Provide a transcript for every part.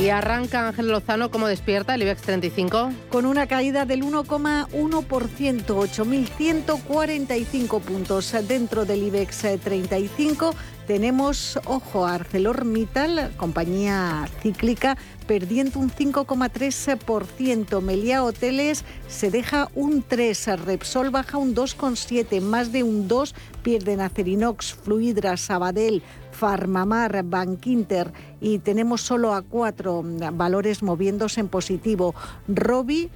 Y arranca Ángel Lozano, ¿cómo despierta el IBEX 35? Con una caída del 1,1%, 8.145 puntos dentro del IBEX 35. Tenemos, ojo, ArcelorMittal, compañía cíclica, perdiendo un 5,3%. Melia Hoteles se deja un 3%. Repsol baja un 2,7%. Más de un 2% pierden Acerinox, Fluidra, Sabadell, Farmamar, Bankinter y tenemos solo a cuatro valores moviéndose en positivo. Robi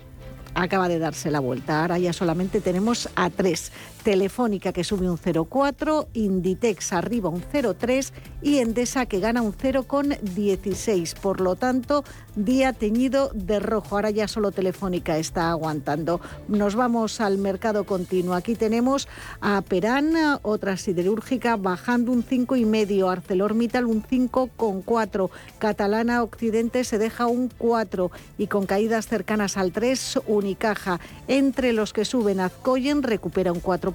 acaba de darse la vuelta. Ahora ya solamente tenemos a tres. Telefónica que sube un 0,4, Inditex arriba un 0,3 y Endesa que gana un 0,16. Por lo tanto, día teñido de rojo. Ahora ya solo Telefónica está aguantando. Nos vamos al mercado continuo. Aquí tenemos a Perán, otra siderúrgica, bajando un 5,5. ArcelorMittal un 5,4. Catalana Occidente se deja un 4 y con caídas cercanas al 3, Unicaja. Entre los que suben, Azcoyen recupera un 4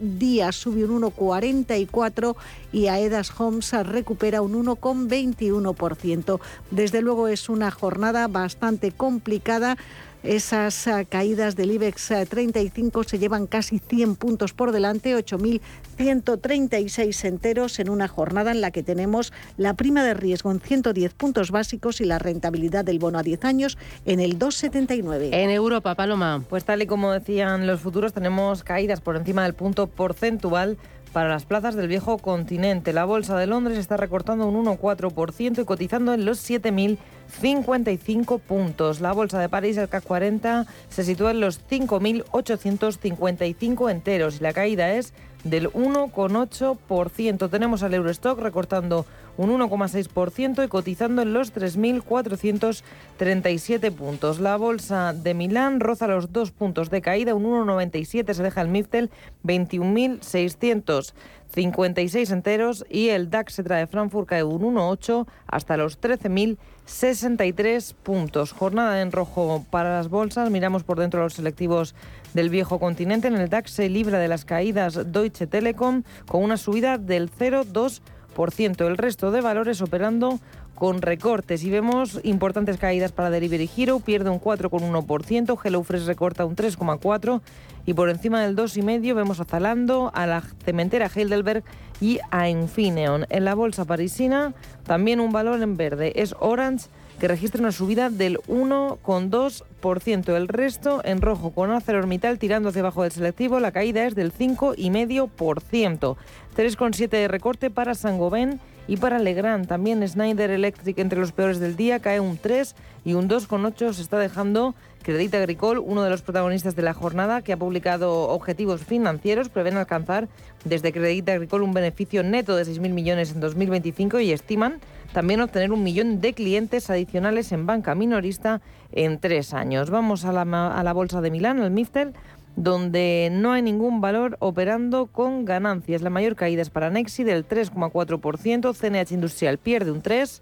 Díaz sube un 1,44% y Aedas Homes recupera un 1,21%. Desde luego es una jornada bastante complicada. Esas ah, caídas del IBEX 35 ah, se llevan casi 100 puntos por delante, 8.136 enteros en una jornada en la que tenemos la prima de riesgo en 110 puntos básicos y la rentabilidad del bono a 10 años en el 2,79. En Europa, Paloma. Pues tal y como decían los futuros, tenemos caídas por encima del punto porcentual para las plazas del viejo continente. La bolsa de Londres está recortando un 1,4% y cotizando en los 7.000 55 puntos. La bolsa de París, el CAC 40, se sitúa en los 5.855 enteros y la caída es del 1,8%. Tenemos al Eurostock recortando un 1,6% y cotizando en los 3.437 puntos. La bolsa de Milán roza los dos puntos de caída, un 1,97 se deja el Miftel, 21.656 enteros y el DAX se trae Frankfurt cae un 1,8 hasta los 13.000 63 puntos. Jornada en rojo para las bolsas. Miramos por dentro los selectivos del viejo continente. En el DAX se libra de las caídas Deutsche Telekom con una subida del 0,2%. El resto de valores operando con recortes y vemos importantes caídas para Delivery Hero, pierde un 4,1%, HelloFresh recorta un 3,4% y por encima del 2,5% vemos a Zalando, a la cementera Heidelberg y a Infineon. En la bolsa parisina también un valor en verde es Orange que registra una subida del 1,2%. El resto en rojo con ArcelorMittal tirando hacia abajo del selectivo. La caída es del 5,5%. 3,7% de recorte para Sangoven y para Legrand. También Schneider Electric entre los peores del día cae un 3 y un 2,8 se está dejando Credit Agricole, uno de los protagonistas de la jornada, que ha publicado objetivos financieros, prevén alcanzar desde Credit Agricole un beneficio neto de 6.000 millones en 2025 y estiman también obtener un millón de clientes adicionales en banca minorista en tres años. Vamos a la, a la bolsa de Milán, al Miftel donde no hay ningún valor operando con ganancias. La mayor caída es para Nexi del 3,4%, CNH Industrial pierde un 3%,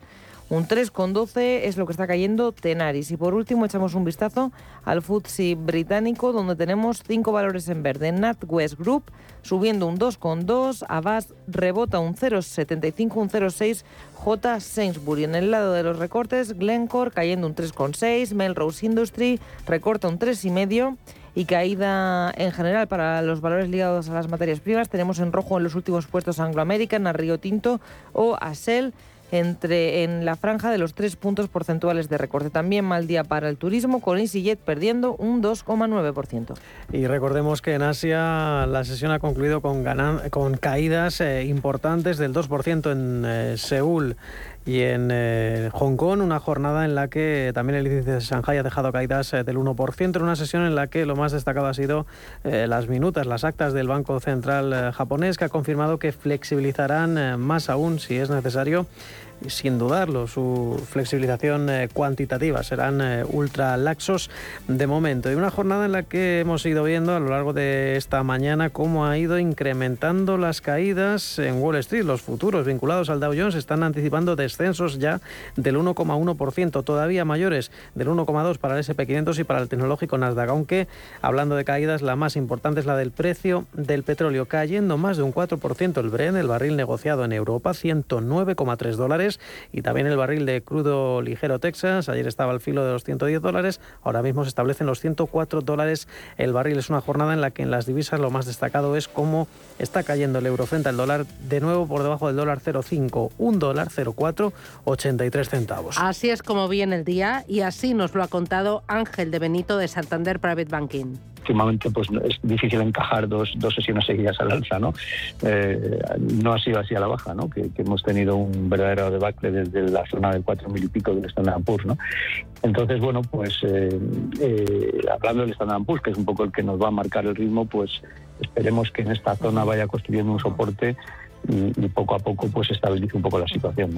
un 3,12 es lo que está cayendo Tenaris. Y por último echamos un vistazo al FTSE británico donde tenemos cinco valores en verde. NatWest Group subiendo un 2,2, Avast rebota un 0,75, un 0,6, J. Sainsbury. En el lado de los recortes, Glencore cayendo un 3,6, Melrose Industry recorta un 3,5 y caída en general para los valores ligados a las materias primas. Tenemos en rojo en los últimos puestos Anglo American, a Tinto o a Shell entre, en la franja de los tres puntos porcentuales de recorte. También mal día para el turismo, con EasyJet perdiendo un 2,9%. Y recordemos que en Asia la sesión ha concluido con, con caídas eh, importantes del 2% en eh, Seúl y en eh, Hong Kong, una jornada en la que también el índice de Shanghai ha dejado caídas del 1%, en una sesión en la que lo más destacado ha sido las minutas, las actas del Banco Central japonés, que ha confirmado que flexibilizarán más aún, si es necesario, sin dudarlo, su flexibilización eh, cuantitativa. Serán eh, ultra laxos de momento. Y una jornada en la que hemos ido viendo a lo largo de esta mañana cómo ha ido incrementando las caídas en Wall Street. Los futuros vinculados al Dow Jones están anticipando descensos ya del 1,1%, todavía mayores del 1,2% para el SP500 y para el tecnológico Nasdaq. Aunque, hablando de caídas, la más importante es la del precio del petróleo, cayendo más de un 4% el Bren, el barril negociado en Europa, 109,3 dólares, y también el barril de crudo ligero Texas, ayer estaba al filo de los 110 dólares, ahora mismo se establecen los 104 dólares el barril. Es una jornada en la que en las divisas lo más destacado es cómo está cayendo el euro frente al dólar, de nuevo por debajo del dólar 0,5, un dólar 0,4, 83 centavos. Así es como viene el día y así nos lo ha contado Ángel de Benito de Santander Private Banking últimamente pues es difícil encajar dos, dos sesiones seguidas al alza, ¿no? Eh, no ha sido así a la baja, ¿no? Que, hemos tenido un verdadero debacle desde la zona del 4.000 y pico del Standard Poor's, ¿no? Entonces, bueno, pues eh, eh, hablando del Standard Poor's, que es un poco el que nos va a marcar el ritmo, pues esperemos que en esta zona vaya construyendo un soporte y, poco a poco pues estabilice un poco la situación.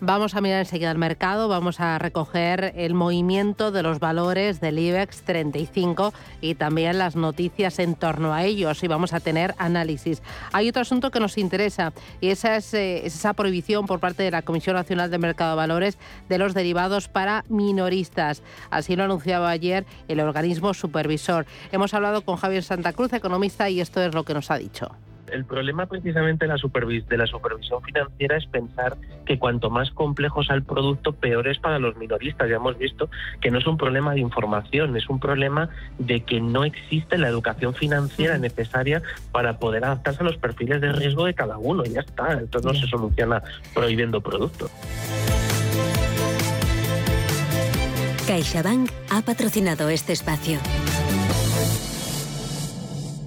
Vamos a mirar enseguida el mercado, vamos a recoger el movimiento de los valores del IBEX 35 y también las noticias en torno a ellos y vamos a tener análisis. Hay otro asunto que nos interesa y esa es, eh, esa prohibición por parte de la Comisión Nacional de Mercado de Valores de los derivados para minoristas. Así lo anunciaba ayer el organismo supervisor. Hemos hablado con Javier Santa Cruz, economista, y esto es lo que nos ha dicho el problema precisamente de la, de la supervisión financiera es pensar que cuanto más complejo sea el producto, peor es para los minoristas. Ya hemos visto que no es un problema de información, es un problema de que no existe la educación financiera necesaria para poder adaptarse a los perfiles de riesgo de cada uno. Y ya está, entonces no se soluciona prohibiendo productos. CaixaBank ha patrocinado este espacio.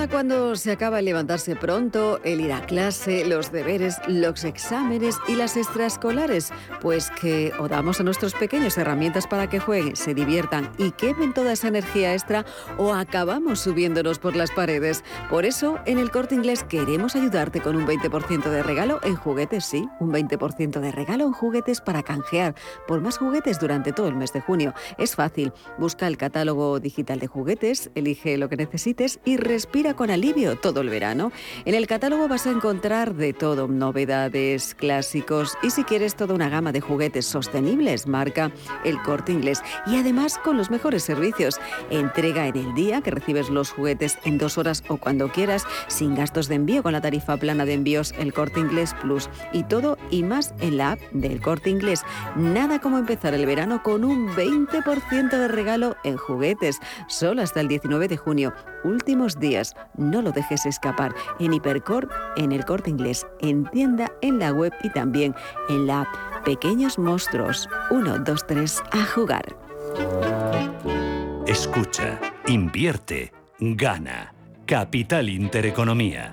Pasa cuando se acaba el levantarse pronto, el ir a clase, los deberes, los exámenes y las extraescolares? Pues que o damos a nuestros pequeños herramientas para que jueguen, se diviertan y quemen toda esa energía extra o acabamos subiéndonos por las paredes. Por eso, en el corte inglés queremos ayudarte con un 20% de regalo en juguetes, sí, un 20% de regalo en juguetes para canjear por más juguetes durante todo el mes de junio. Es fácil, busca el catálogo digital de juguetes, elige lo que necesites y respira con alivio todo el verano. En el catálogo vas a encontrar de todo, novedades, clásicos y si quieres toda una gama de juguetes sostenibles, marca el corte inglés. Y además con los mejores servicios. Entrega en el día que recibes los juguetes en dos horas o cuando quieras, sin gastos de envío con la tarifa plana de envíos el corte inglés plus. Y todo y más en la app del corte inglés. Nada como empezar el verano con un 20% de regalo en juguetes. Solo hasta el 19 de junio. Últimos días. No lo dejes escapar en Hipercor, en el corte inglés, en tienda, en la web y también en la app. Pequeños monstruos. 1, 2, 3, a jugar. Escucha, invierte, gana. Capital Intereconomía.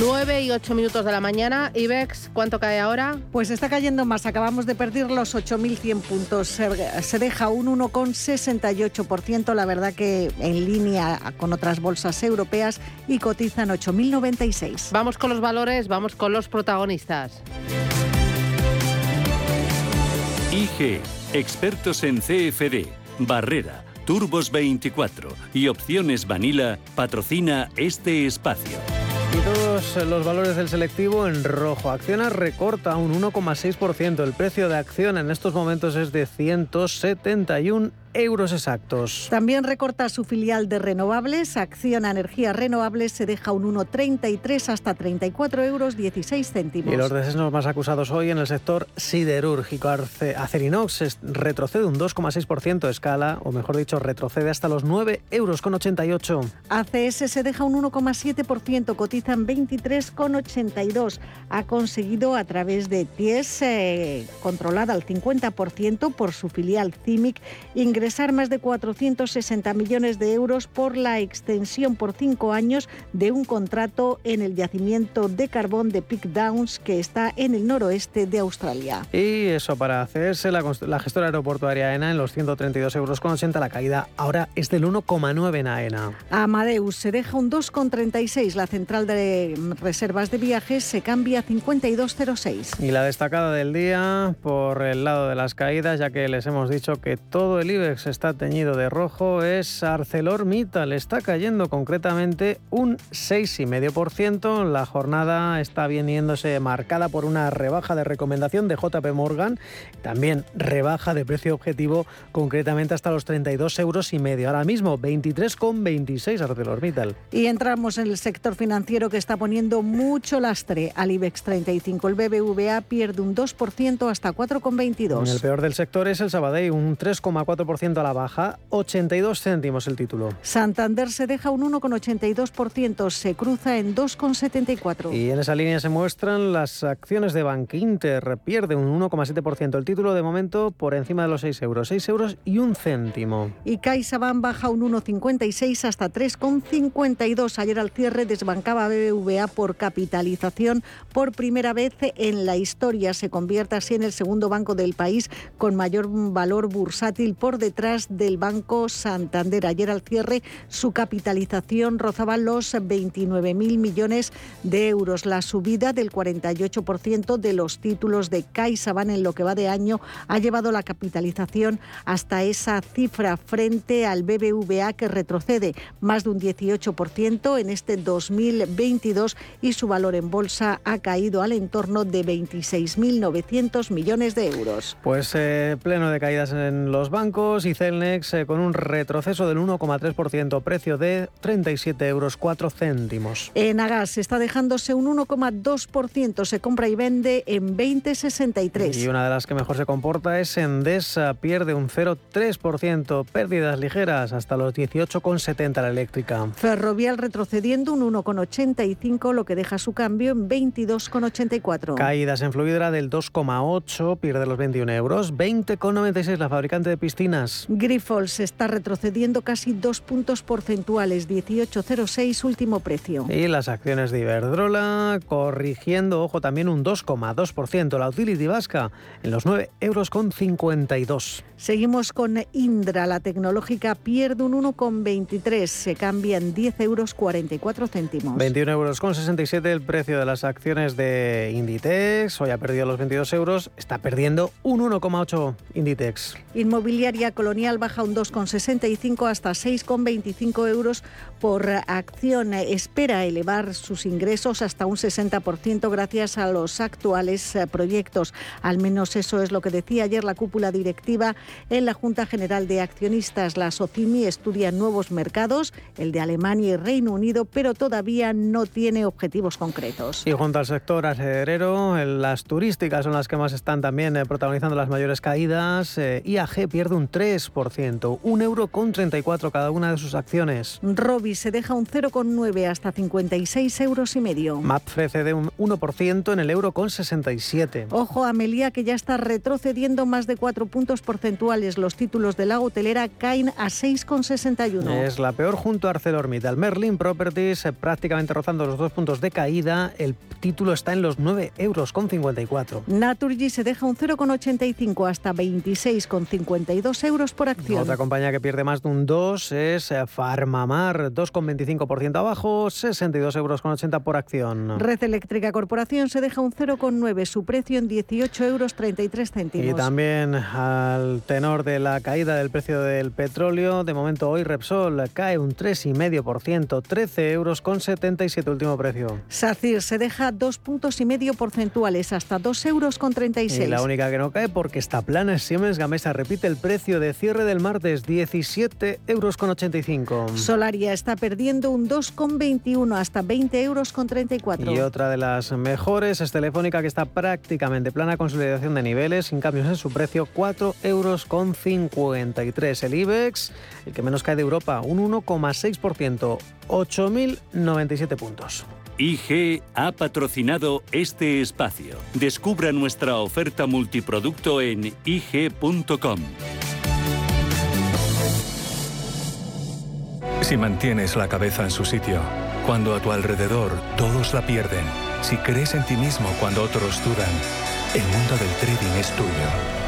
9 y 8 minutos de la mañana. IBEX, ¿cuánto cae ahora? Pues está cayendo más. Acabamos de perder los 8.100 puntos. Se deja un 1,68%. La verdad que en línea con otras bolsas europeas y cotizan 8.096. Vamos con los valores, vamos con los protagonistas. IG, expertos en CFD, Barrera, Turbos 24 y Opciones Vanilla patrocina este espacio. Los valores del selectivo en rojo. Acciona recorta un 1,6%. El precio de acción en estos momentos es de 171 euros exactos. También recorta su filial de renovables, Acciona Energías Renovables, se deja un 1,33 hasta 34 euros 16 céntimos. Y los descensos más acusados hoy en el sector siderúrgico. Acerinox retrocede un 2,6% escala, o mejor dicho, retrocede hasta los 9 euros con 88. ACS se deja un 1,7%, cotiza en 23,82. Ha conseguido a través de TIES, eh, controlada al 50% por su filial CIMIC, ingresar más de 460 millones de euros por la extensión por cinco años de un contrato en el yacimiento de carbón de Peak Downs que está en el noroeste de Australia. Y eso para hacerse la, la gestora aeroportuaria AENA en los 132 euros con 80, la caída ahora es del 1,9 en AENA. Amadeus se deja un 2,36, la central de reservas de viajes se cambia a 52,06. Y la destacada del día por el lado de las caídas, ya que les hemos dicho que todo el IBEX está teñido de rojo, es ArcelorMittal, está cayendo concretamente un 6,5%. La jornada está viniéndose marcada por una rebaja de recomendación de JP Morgan, también rebaja de precio objetivo concretamente hasta los 32 euros y medio. Ahora mismo 23,26 ArcelorMittal. Y entramos en el sector financiero que está poniendo mucho lastre al IBEX 35. El BBVA pierde un 2% hasta 4,22. El peor del sector es el Sabadell, un 3,4% a la baja, 82 céntimos el título. Santander se deja un 1,82%, se cruza en 2,74. Y en esa línea se muestran las acciones de Bank Inter, pierde un 1,7%. El título de momento por encima de los 6 euros, 6 euros y un céntimo. Y CaixaBank baja un 1,56 hasta 3,52. Ayer al cierre desbancaba BBVA por capitalización por primera vez en la historia. Se convierte así en el segundo banco del país con mayor valor bursátil por detrás del Banco Santander. Ayer al cierre su capitalización rozaba los 29.000 millones de euros. La subida del 48% de los títulos de CaixaBank en lo que va de año ha llevado la capitalización hasta esa cifra frente al BBVA que retrocede más de un 18% en este 2022 y su valor en bolsa ha caído al entorno de 26.900 millones de euros. Pues eh, pleno de caídas en los bancos y Celnex eh, con un retroceso del 1,3%, precio de 37 euros 4 céntimos. En Agas está dejándose un 1,2%, se compra y vende en 20,63. Y una de las que mejor se comporta es Endesa, pierde un 0,3%, pérdidas ligeras hasta los 18,70 la eléctrica. Ferrovial retrocediendo un 1,85, lo que deja su cambio en 22,84. Caídas en Fluidra del 2,8, pierde los 21 euros, 20,96 la fabricante de piscinas. Grifols está retrocediendo casi dos puntos porcentuales, 18,06 último precio. Y las acciones de Iberdrola corrigiendo, ojo, también un 2,2%. La utility vasca en los 9 euros con 52. Seguimos con Indra, la tecnológica pierde un 1,23, se cambia en 10 euros 44 céntimos. 21 euros con 67 el precio de las acciones de Inditex, hoy ha perdido los 22 euros, está perdiendo un 1,8 Inditex. Inmobiliaria Colonial baja un 2,65 hasta 6,25 euros por acción. Espera elevar sus ingresos hasta un 60% gracias a los actuales eh, proyectos. Al menos eso es lo que decía ayer la cúpula directiva en la Junta General de Accionistas. La SOCIMI estudia nuevos mercados, el de Alemania y Reino Unido, pero todavía no tiene objetivos concretos. Y junto al sector acelerero, las turísticas son las que más están también eh, protagonizando las mayores caídas. Eh, IAG pierde un 3%, un euro con 34 cada una de sus acciones. Robi se deja un 0,9 hasta 56 euros y medio. MAPFRE cede un 1% en el euro con 67. Ojo a Melia que ya está retrocediendo más de 4 puntos porcentuales. Los títulos de la hotelera caen a 6,61. Es la peor junto a ArcelorMittal. Merlin Properties eh, prácticamente rozando los dos puntos de caída. El título está en los 9 euros con 54. Naturgy se deja un 0,85 hasta 26,52 euros por acción. Otra compañía que pierde más de un 2 es eh, Farmamar, 2,25% abajo, 62 euros con 80 por acción. Red Eléctrica Corporación se deja un 0,9, su precio en 18 euros 33 céntimos. Y también al tenor de la caída del precio del petróleo, de momento hoy Repsol cae un 3,5%, 13 euros con 77 último precio. SACIR se deja dos puntos y medio porcentuales hasta 2 euros con 36. Y la única que no cae porque está plana es Siemens Gamesa, repite el precio de cierre del martes, 17,85 euros. Solaria está perdiendo un 2,21 hasta 20 euros con 34. Y otra de las mejores es Telefónica, que está prácticamente plana consolidación de niveles, sin cambios en su precio, 4 euros con 53. El IBEX, el que menos cae de Europa, un 1,6%, 8.097 puntos. IG ha patrocinado este espacio. Descubra nuestra oferta multiproducto en IG.com. Si mantienes la cabeza en su sitio, cuando a tu alrededor todos la pierden, si crees en ti mismo cuando otros dudan, el mundo del trading es tuyo.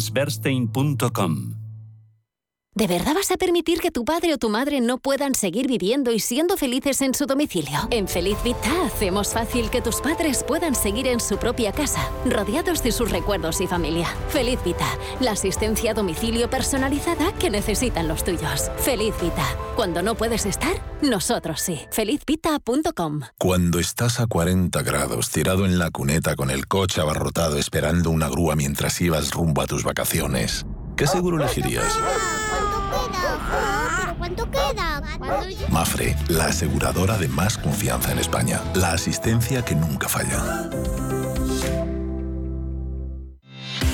allianceberstein.com. ¿De verdad vas a permitir que tu padre o tu madre no puedan seguir viviendo y siendo felices en su domicilio? En Feliz Vita hacemos fácil que tus padres puedan seguir en su propia casa, rodeados de sus recuerdos y familia. Feliz Vita, la asistencia a domicilio personalizada que necesitan los tuyos. Feliz Vita, cuando no puedes estar, nosotros sí. Felizvita.com. Cuando estás a 40 grados tirado en la cuneta con el coche abarrotado esperando una grúa mientras ibas rumbo a tus vacaciones, ¿qué seguro elegirías? ¿Cuánto queda? Mafre, la aseguradora de más confianza en España. La asistencia que nunca falla.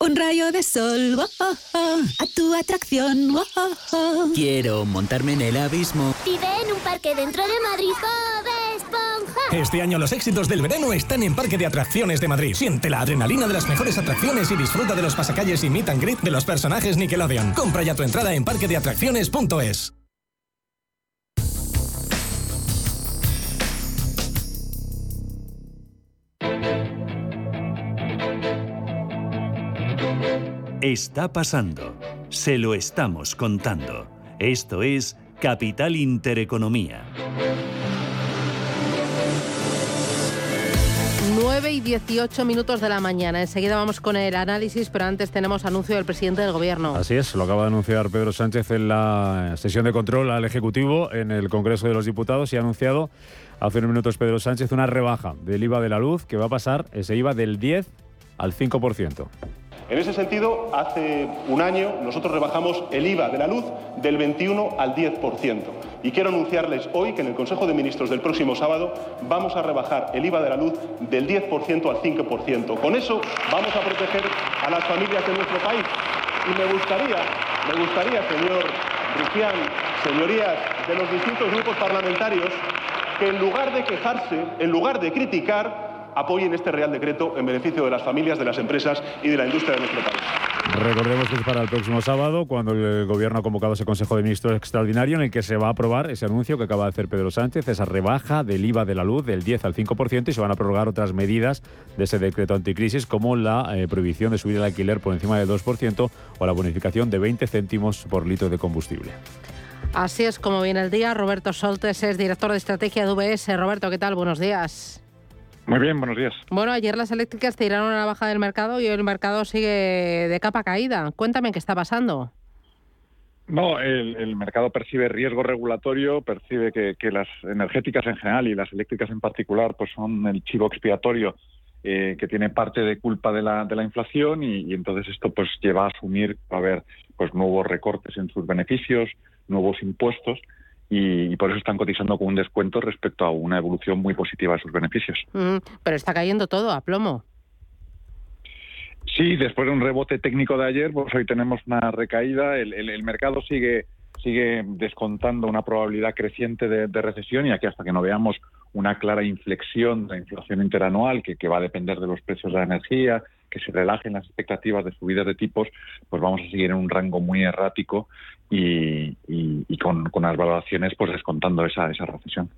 Un rayo de sol, oh, oh, oh, a tu atracción. oh, oh, oh. Quiero montarme en el abismo. Vive en un parque dentro de Madrid, Bob Esponja. Este año los éxitos del verano están en Parque de Atracciones de Madrid. Siente la adrenalina de las mejores atracciones y disfruta de los pasacalles y meet and greet de los personajes Nickelodeon. Compra ya tu entrada en parquedeatracciones.es. Está pasando. Se lo estamos contando. Esto es Capital Intereconomía. 9 y 18 minutos de la mañana. Enseguida vamos con el análisis, pero antes tenemos anuncio del presidente del Gobierno. Así es, lo acaba de anunciar Pedro Sánchez en la sesión de control al Ejecutivo en el Congreso de los Diputados y ha anunciado hace unos minutos Pedro Sánchez una rebaja del IVA de la luz que va a pasar ese IVA del 10 al 5%. En ese sentido, hace un año nosotros rebajamos el IVA de la luz del 21 al 10%. Y quiero anunciarles hoy que en el Consejo de Ministros del próximo sábado vamos a rebajar el IVA de la luz del 10% al 5%. Con eso vamos a proteger a las familias de nuestro país. Y me gustaría, me gustaría, señor Rufián, señorías de los distintos grupos parlamentarios, que en lugar de quejarse, en lugar de criticar, apoyen este Real Decreto en beneficio de las familias, de las empresas y de la industria de nuestro país. Recordemos que es para el próximo sábado, cuando el Gobierno ha convocado ese Consejo de Ministros extraordinario en el que se va a aprobar ese anuncio que acaba de hacer Pedro Sánchez, esa rebaja del IVA de la luz del 10 al 5% y se van a prorrogar otras medidas de ese decreto anticrisis como la eh, prohibición de subir el alquiler por encima del 2% o la bonificación de 20 céntimos por litro de combustible. Así es como viene el día. Roberto Soltes es director de estrategia de UBS. Roberto, ¿qué tal? Buenos días. Muy bien, buenos días. Bueno, ayer las eléctricas tiraron a la baja del mercado y hoy el mercado sigue de capa caída. Cuéntame qué está pasando. No, el, mercado percibe riesgo regulatorio, percibe que, las energéticas en general y las eléctricas en particular pues son el chivo expiatorio eh, que tiene parte de culpa de la, de la inflación y, entonces esto pues lleva a asumir a haber pues nuevos recortes en sus beneficios, nuevos impuestos y, por eso están cotizando con un descuento respecto a una evolución muy positiva de sus beneficios. pero está cayendo todo a plomo. Sí, después de un rebote técnico de ayer, pues hoy tenemos una recaída. El, mercado sigue sigue descontando una probabilidad creciente de, recesión y aquí hasta que no veamos una clara inflexión de la inflación interanual que, que va a depender de los precios de la energía, que se relajen las expectativas de subidas de tipos, pues vamos a seguir en un rango muy errático y, con, las valoraciones pues descontando esa, esa recesión.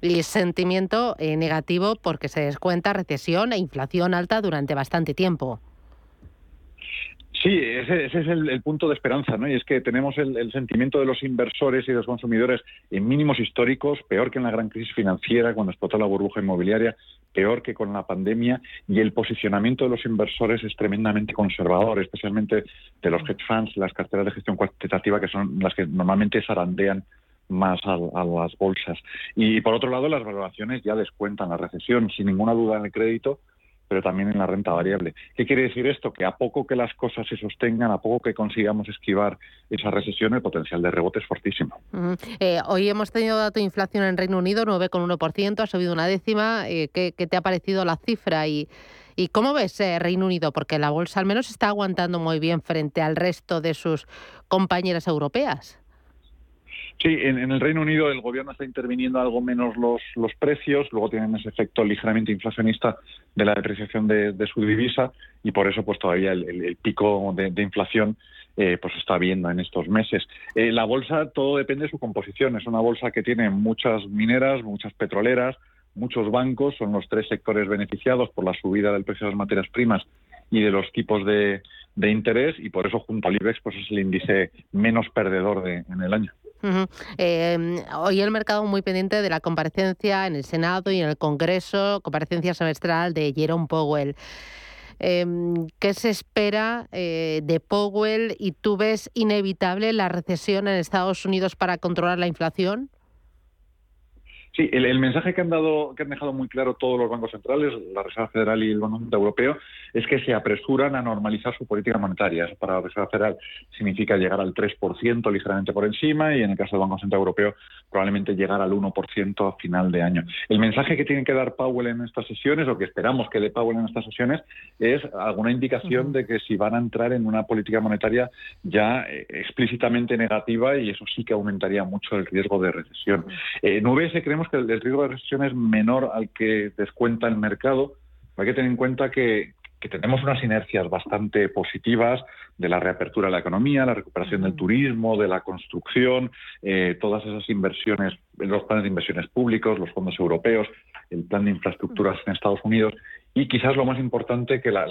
Y sentimiento eh, negativo porque se descuenta recesión e inflación alta durante bastante tiempo. Sí, ese, es el, punto de esperanza, ¿no? Y es que tenemos el, sentimiento de los inversores y de los consumidores en mínimos históricos, peor que en la gran crisis financiera cuando explotó la burbuja inmobiliaria, peor que con la pandemia, y el posicionamiento de los inversores es tremendamente conservador, especialmente de los hedge funds, las carteras de gestión cuantitativa, que son las que normalmente zarandean más a, a, las bolsas. Y por otro lado, las valoraciones ya descuentan la recesión, sin ninguna duda en el crédito, pero también en la renta variable. ¿Qué quiere decir esto? Que a poco que las cosas se sostengan, a poco que consigamos esquivar esa recesión, el potencial de rebote es fortísimo. Eh, hoy hemos tenido dato de inflación en Reino Unido, 9,1%, ha subido una décima. Eh, ¿qué, te ha parecido la cifra? Y, ¿Y cómo ves eh, Reino Unido? Porque la bolsa al menos está aguantando muy bien frente al resto de sus compañeras europeas. Sí, en, el Reino Unido el gobierno está interviniendo algo menos los, los precios, luego tienen ese efecto ligeramente inflacionista de la depreciación de, su divisa y por eso pues todavía el, pico de, inflación eh, pues está viendo en estos meses. Eh, la bolsa todo depende de su composición, es una bolsa que tiene muchas mineras, muchas petroleras, muchos bancos, son los tres sectores beneficiados por la subida del precio de las materias primas y de los tipos de, interés y por eso junto al IBEX pues es el índice menos perdedor de, en el año. Em, hoy el mercado muy pendiente de la comparecencia en el Senado y en el Congreso, comparecencia semestral de Jerome Powell. Em, ¿Qué se espera eh, de Powell y tú ves inevitable la recesión en Estados Unidos para controlar la inflación? Sí, el, mensaje que han dado, que han dejado muy claro todos los bancos centrales, la Reserva Federal y el Banco Central Europeo, es que se apresuran a normalizar su política monetaria. Eso para la Reserva Federal significa llegar al 3% ligeramente por encima y en el caso del Banco Central Europeo probablemente llegar al 1% a final de año. El mensaje que tiene que dar Powell en estas sesiones, o que esperamos que dé Powell en estas sesiones, es alguna indicación de que si van a entrar en una política monetaria ya eh, explícitamente negativa y eso sí que aumentaría mucho el riesgo de recesión. En UBS creemos que el riesgo de recesión es menor al que descuenta el mercado. Hay que tener en cuenta que, que tenemos unas inercias bastante positivas de la reapertura de la economía, la recuperación del turismo, de la construcción, eh, todas esas inversiones, los planes de inversiones públicos, los fondos europeos, el plan de infraestructuras en Estados Unidos y quizás lo más importante que la,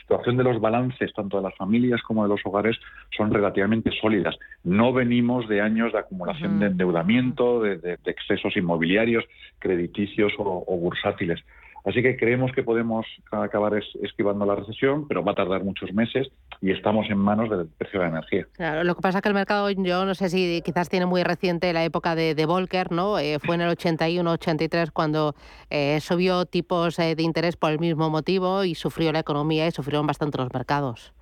situación de los balances tanto de las familias como de los hogares son relativamente sólidas. No venimos de años de acumulación de endeudamiento, de, excesos inmobiliarios, crediticios o bursátiles. Así que creemos que podemos acabar esquivando la recesión, pero va a tardar muchos meses y estamos en manos del precio de la energía. Claro, lo que pasa es que el mercado, yo no sé si quizás tiene muy reciente la época de, Volcker, ¿no? Eh, fue en el 81-83 cuando eh, subió tipos eh, de interés por el mismo motivo y sufrió la economía y sufrieron bastante los mercados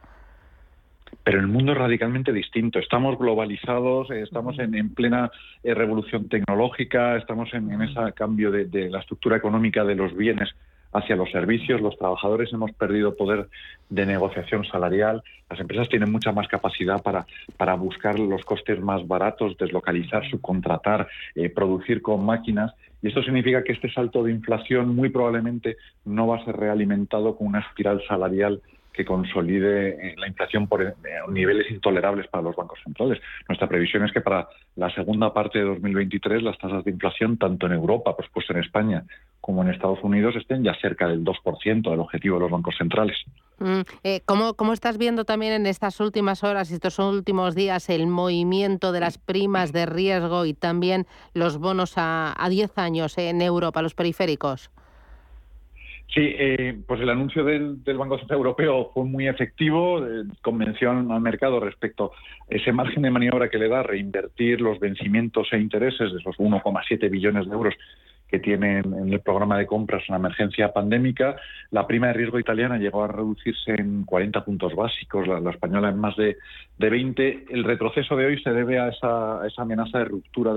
pero el mundo es radicalmente distinto. Estamos globalizados, eh, estamos en, plena eh, revolución tecnológica, estamos en, ese cambio de, la estructura económica de los bienes hacia los servicios. Los trabajadores hemos perdido poder de negociación salarial. Las empresas tienen mucha más capacidad para, para buscar los costes más baratos, deslocalizar, subcontratar, eh, producir con máquinas. Y esto significa que este salto de inflación muy probablemente no va a ser realimentado con una espiral salarial que consolide eh, la inflación por eh, niveles intolerables para los bancos centrales. Nuestra previsión es que para la segunda parte de 2023 las tasas de inflación, tanto en Europa, por supuesto en España, como en Estados Unidos, estén ya cerca del 2% del objetivo de los bancos centrales. Mm, eh, ¿cómo, ¿cómo, estás viendo también en estas últimas horas, estos últimos días, el movimiento de las primas de riesgo y también los bonos a, a 10 años en Europa, los periféricos? Sí, eh, pues el anuncio del, Banco Central Europeo fue muy efectivo, eh, convenció al mercado respecto a ese margen de maniobra que le da reinvertir los vencimientos e intereses de esos 1,7 billones de euros que tiene en el programa de compras una emergencia pandémica. La prima de riesgo italiana llegó a reducirse en 40 puntos básicos, la, española en más de, de, 20. El retroceso de hoy se debe a esa, amenaza de ruptura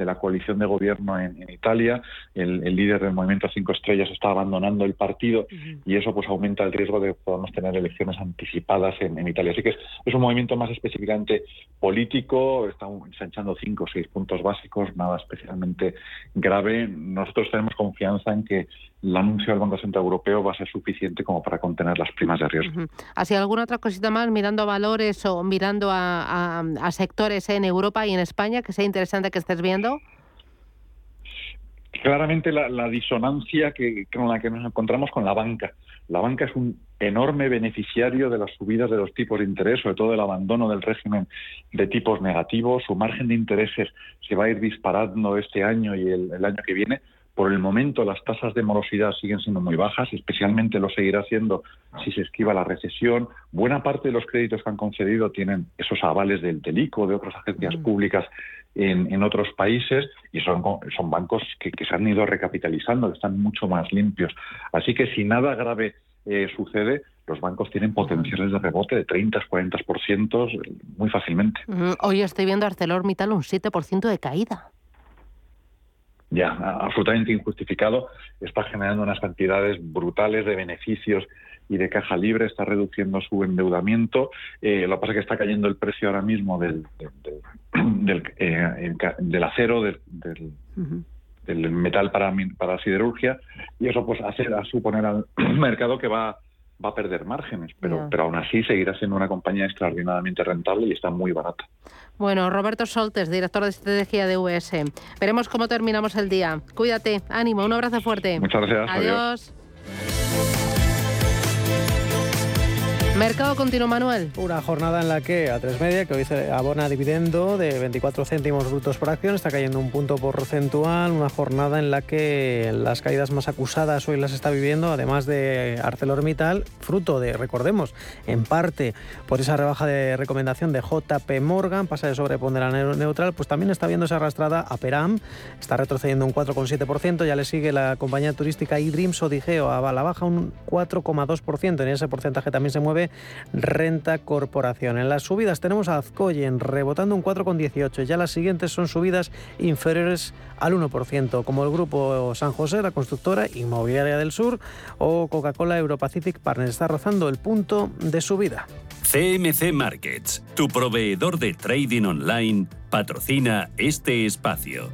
de la coalición de gobierno en, Italia. El, líder del movimiento Cinco Estrellas está abandonando el partido y eso pues aumenta el riesgo de que podamos tener elecciones anticipadas en, Italia. Así que es, un movimiento más específicamente político, está ensanchando cinco o seis puntos básicos, nada especialmente grave nosotros tenemos confianza en que el anuncio del Banco Central Europeo va a ser suficiente como para contener las primas de riesgo. ¿Así alguna otra cosita más mirando a valores o mirando a, sectores en Europa y en España que sea interesante que estés viendo? Claramente la, disonancia que, con la que nos encontramos con la banca. La banca es un enorme beneficiario de las subidas de los tipos de interés, sobre todo el abandono del régimen de tipos negativos. Su margen de intereses se va a ir disparando este año y el, año que viene. Por el momento las tasas de morosidad siguen siendo muy bajas, especialmente lo seguirá siendo si se esquiva la recesión. Buena parte de los créditos que han concedido tienen esos avales del TELICO, de otras agencias mm. públicas en, otros países y son, son bancos que, que se han ido recapitalizando, que están mucho más limpios. Así que si nada grave eh, sucede, los bancos tienen potenciales de rebote de 30, 40% muy fácilmente. Hoy estoy viendo ArcelorMittal un 7% de caída. Ya, absolutamente injustificado. Está generando unas cantidades brutales de beneficios y de caja libre, está reduciendo su endeudamiento. Eh, lo que pasa es que está cayendo el precio ahora mismo del, del, eh, del acero, del, del metal para, para siderurgia, y eso pues hace a suponer al mercado que va, va a perder márgenes, pero, pero aún así seguirá siendo una compañía extraordinariamente rentable y está muy barata. Bueno, Roberto Soltes, director de estrategia de US. Veremos cómo terminamos el día. Cuídate, ánimo, un abrazo fuerte. Muchas gracias. adiós. Mercado continuo, Manuel. Una jornada en la que a tres media, que hoy se abona dividendo de 24 céntimos brutos por acción, está cayendo un punto porcentual. Una jornada en la que las caídas más acusadas hoy las está viviendo, además de ArcelorMittal, fruto de, recordemos, en parte por esa rebaja de recomendación de JP Morgan, pasa de sobreponderar neutral, pues también está viendo esa arrastrada a Peram, está retrocediendo un 4,7%, ya le sigue la compañía turística iDreams o Digeo a la baja un 4,2%, en ese porcentaje también se mueve Renta Corporación. En las subidas tenemos a Azcoyen rebotando un 4,18. Ya las siguientes son subidas inferiores al 1%, como el grupo San José, la constructora inmobiliaria del sur, o Coca-Cola Europacific Partners. Está rozando el punto de subida. CMC Markets, tu proveedor de trading online, patrocina este espacio.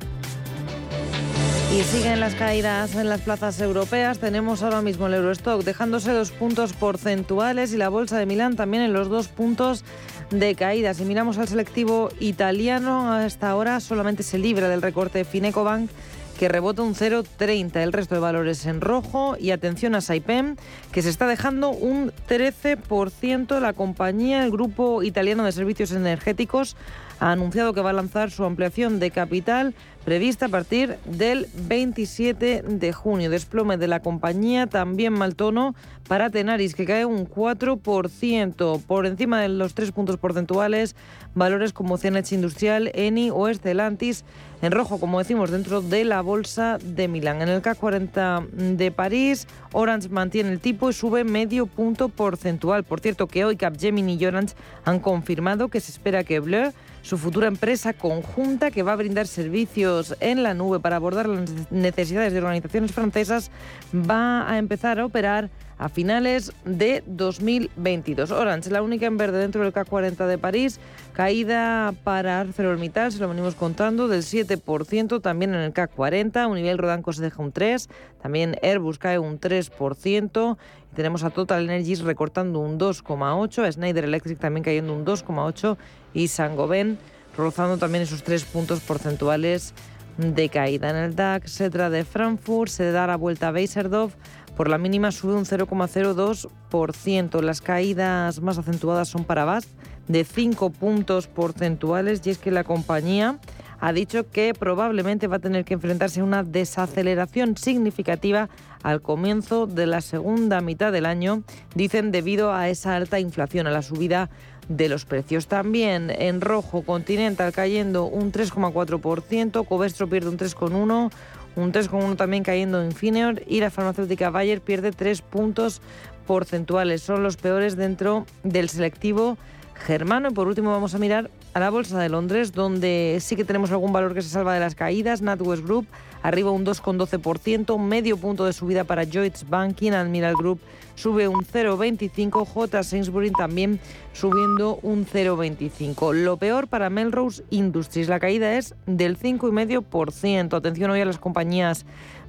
Y siguen las caídas en las plazas europeas. Tenemos ahora mismo el Eurostock dejándose dos puntos porcentuales y la Bolsa de Milán también en los dos puntos de caída. Si miramos al selectivo italiano, hasta ahora solamente se libra del recorte Finecobank que rebota un 0,30. El resto de valores en rojo. Y atención a Saipem, que se está dejando un 13%. La compañía, el grupo italiano de servicios energéticos, ha anunciado que va a lanzar su ampliación de capital prevista a partir del 27 de junio. Desplome de la compañía, también mal tono para Tenaris, que cae un 4%, por encima de los tres puntos porcentuales, valores como CNH Industrial, Eni o Estelantis, en rojo, como decimos, dentro de la bolsa de Milán. En el CAC 40 de París, Orange mantiene el tipo y sube medio punto porcentual. Por cierto, que hoy Capgemini y Orange han confirmado que se espera que Bleu su futura empresa conjunta que va a brindar servicios en la nube para abordar las necesidades de organizaciones francesas, va a empezar a operar a finales de 2022. Orange, la única en verde dentro del K40 de París, caída para ArcelorMittal, se lo venimos contando, del 7%, también en el K40, un nivel Rodanco se deja un 3%, también Airbus cae un 3%, tenemos a Total Energies recortando un 2,8%, a Schneider Electric también cayendo un 2,8% y Sangoven rozando también esos 3 puntos porcentuales de caída. En el DAX, Cetra de Frankfurt se da la vuelta a Beiserdorf por la mínima sube un 0,02%. Las caídas más acentuadas son para BASF de 5 puntos porcentuales y es que la compañía ha dicho que probablemente va a tener que enfrentarse a una desaceleración significativa al comienzo de la segunda mitad del año, dicen debido a esa alta inflación, a la subida de los precios. También en rojo, Continental cayendo un 3,4%, Covestro pierde un 3,1%, un 3,1 también cayendo en Infineon y la farmacéutica Bayer pierde 3 puntos porcentuales. Son los peores dentro del selectivo germano. Y por último vamos a mirar a la Bolsa de Londres, donde sí que tenemos algún valor que se salva de las caídas. NatWest Group arriba un 2,12%, medio punto de subida para Lloyds Banking, Admiral Group sube un 0,25%, J. Sainsbury también subiendo un 0,25%. Lo peor para Melrose Industries, la caída es del 5,5%. Atención hoy a las compañías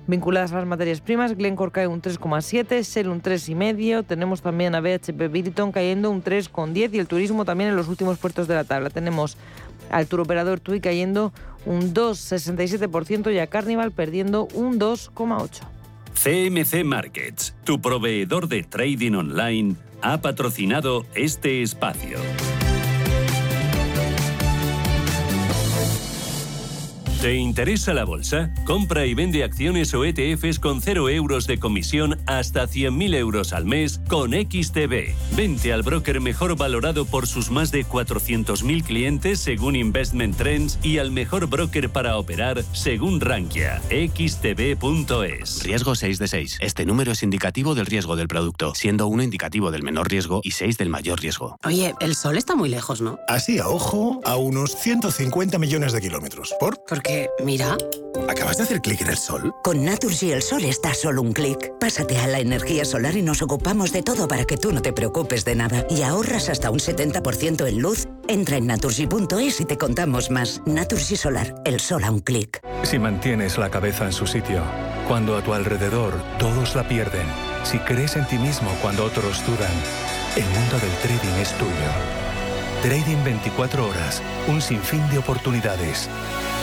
vinculadas a las materias primas. Glencore cae un 3,7, Shell un 3,5. Tenemos también a BHP Billiton cayendo un 3,10 y el turismo también en los últimos puestos de la tabla. Tenemos al turoperador TUI cayendo un 2,67% y a Carnival perdiendo un 2,8%. CMC Markets, tu proveedor de trading online, ha patrocinado este espacio. ¿Te interesa la bolsa? Compra y vende acciones o ETFs con 0 euros de comisión hasta 100.000 euros al mes con XTB. Vente al broker mejor valorado por sus más de 400.000 clientes según Investment Trends y al mejor broker para operar según Rankia. XTB.es. Riesgo 6 de 6. Este número es indicativo del riesgo del producto, siendo 1 indicativo del menor riesgo y 6 del mayor riesgo. Oye, el sol está muy lejos, ¿no? Así a ojo, a unos 150 millones de kilómetros. ¿Por? Porque, mira. ¿Acabas de hacer clic en el sol? Con Naturgy el sol está solo un clic. Pásate a la energía solar y nos ocupamos de todo para que tú no te preocupes de nada. Y ahorras hasta un 70% en luz. Entra en naturgy.es y te contamos más. Naturgy Solar, el sol a un clic. Si mantienes la cabeza en su sitio, cuando a tu alrededor todos la pierden, si crees en ti mismo cuando otros dudan, el mundo del trading es tuyo. Trading 24 horas, un sinfín de oportunidades.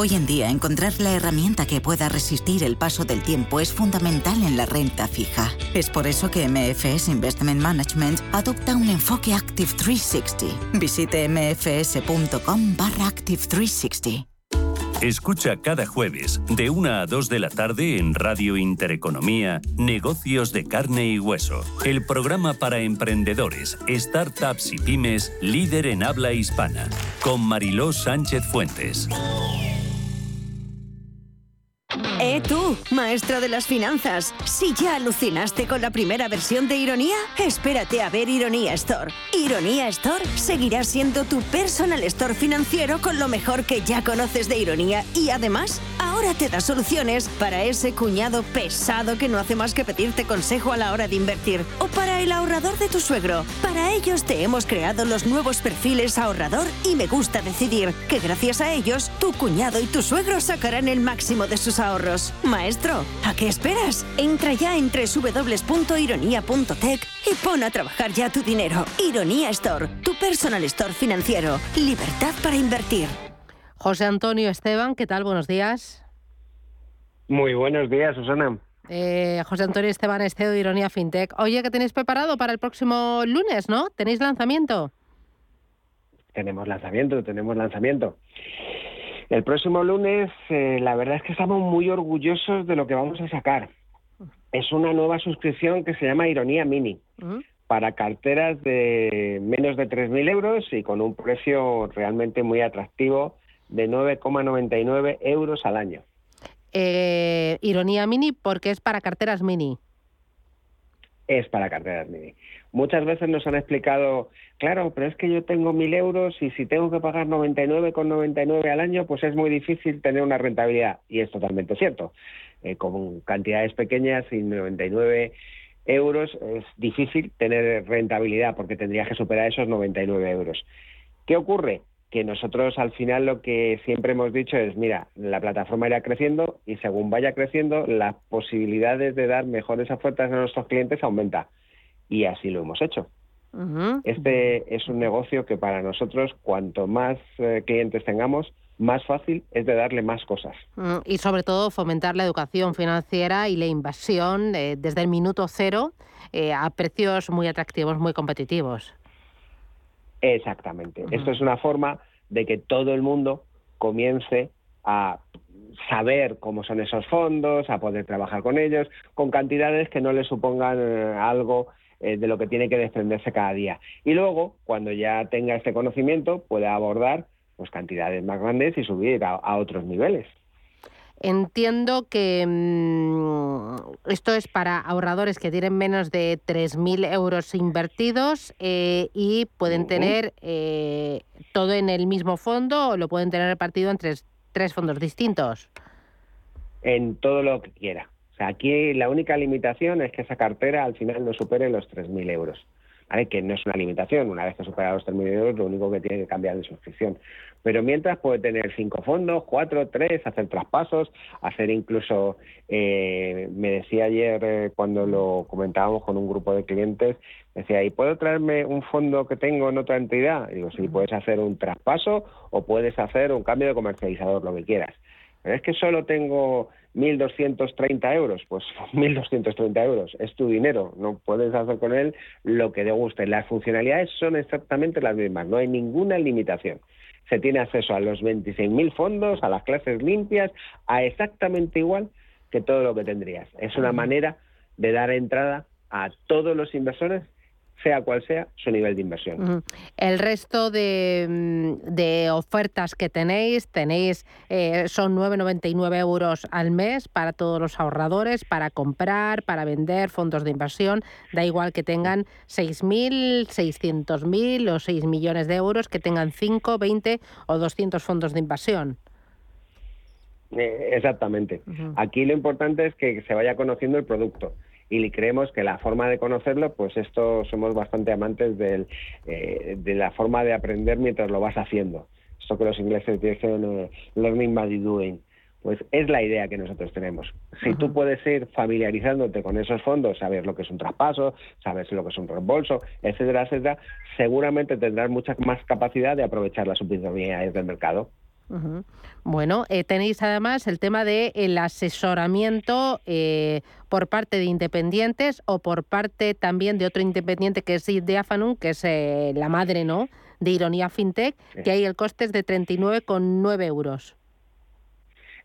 Hoy en día, encontrar la herramienta que pueda resistir el paso del tiempo es fundamental en la renta fija. Es por eso que MFS Investment Management adopta un enfoque Active 360. Visite mfs.com barra Active 360. Escucha cada jueves de 1 a 2 de la tarde en Radio Intereconomía Negocios de carne y hueso, el programa para emprendedores, startups y pymes líder en habla hispana, con Mariló Sánchez Fuentes. Eh, tú, maestro de las finanzas, si ya alucinaste con la primera versión de Ironía, espérate a ver Ironía Store. Ironía Store seguirá siendo tu personal store financiero con lo mejor que ya conoces de Ironía y además, ahora te da soluciones para ese cuñado pesado que no hace más que pedirte consejo a la hora de invertir o para el ahorrador de tu suegro. Para ellos te hemos creado los nuevos perfiles ahorrador y me gusta decidir que gracias a ellos tu cuñado y tu suegro sacarán el máximo de sus ahorros. Maestro, ¿a qué esperas? Entra ya en www.ironia.tech y pon a trabajar ya tu dinero. Ironía Store, tu personal store financiero. Libertad para invertir. José Antonio Esteban, ¿qué tal? Buenos días. Muy buenos días, Susana. Eh, José Antonio Esteban, Esteo de Ironía FinTech. Oye, ¿qué tenéis preparado para el próximo lunes, no? ¿Tenéis lanzamiento? Tenemos lanzamiento, tenemos lanzamiento. El próximo lunes, eh, la verdad es que estamos muy orgullosos de lo que vamos a sacar. Es una nueva suscripción que se llama Ironía Mini para carteras de menos de 3.000 euros y con un precio realmente muy atractivo de 9,99 euros al año. Eh, ironía Mini porque es para carteras mini. Es para carteras mini. Muchas veces nos han explicado, claro, pero es que yo tengo mil euros y si tengo que pagar 99,99 al año, pues es muy difícil tener una rentabilidad. Y es totalmente cierto. Eh, con cantidades pequeñas y 99 euros es difícil tener rentabilidad porque tendrías que superar esos 99 euros. ¿Qué ocurre? Que nosotros al final lo que siempre hemos dicho es, mira, la plataforma irá creciendo y según vaya creciendo, las posibilidades de dar mejores ofertas a nuestros clientes aumenta. Y así lo hemos hecho. Este es un negocio que para nosotros, cuanto más eh, clientes tengamos, más fácil es de darle más cosas. Mm, y sobre todo fomentar la educación financiera y la inversión eh, desde el minuto cero eh, a precios muy atractivos, muy competitivos. Exactamente. Esto es una forma de que todo el mundo comience a saber cómo son esos fondos, a poder trabajar con ellos, con cantidades que no le supongan algo eh, de lo que tiene que desprenderse cada día. Y luego, cuando ya tenga este conocimiento, puede abordar pues cantidades más grandes y subir a, otros niveles. Entiendo que mm, esto es para ahorradores que tienen menos de 3.000 euros invertidos eh, y pueden tener eh, todo en el mismo fondo o lo pueden tener repartido en tres, tres fondos distintos. En todo lo que quiera. Aquí la única limitación es que esa cartera al final no supere los 3.000 euros. ¿vale? Que no es una limitación. Una vez que supera los 3.000 euros, lo único que tiene que cambiar de suscripción. Pero mientras puede tener cinco fondos, cuatro, tres, hacer traspasos, hacer incluso, eh, me decía ayer eh, cuando lo comentábamos con un grupo de clientes, decía, ¿y puedo traerme un fondo que tengo en otra entidad? digo, sí, puedes hacer un traspaso o puedes hacer un cambio de comercializador, lo que quieras. Pero es que solo tengo 1.230 euros, pues 1.230 euros, es tu dinero, no puedes hacer con él lo que te guste. Las funcionalidades son exactamente las mismas, no hay ninguna limitación. Se tiene acceso a los 26.000 fondos, a las clases limpias, a exactamente igual que todo lo que tendrías. Es una manera de dar entrada a todos los inversores sea cual sea su nivel de inversión. El resto de, mm, de, ofertas que tenéis, tenéis eh, son 9,99 euros al mes para todos los ahorradores, para comprar, para vender fondos de inversión. Da igual que tengan 6.000, 600.000 o 6 millones de euros, que tengan 5, 20 o 200 fondos de inversión. Eh, exactamente. Aquí lo importante es que se vaya conociendo el producto y creemos que la forma de conocerlo, pues esto somos bastante amantes del, eh, de la forma de aprender mientras lo vas haciendo. Esto que los ingleses dicen eh, learning by doing. Pues es la idea que nosotros tenemos. Si tú puedes ir familiarizándote con esos fondos, saber lo que es un traspaso, sabes lo que es un reembolso, etcétera, etcétera, seguramente tendrás mucha más capacidad de aprovechar las oportunidades del mercado. Bueno, eh, tenéis además el tema del el asesoramiento eh, por parte de independientes o por parte también de otro independiente que es Diafanum, que es eh, la madre ¿no? de Ironía FinTech, que ahí el coste es de 39,9 euros.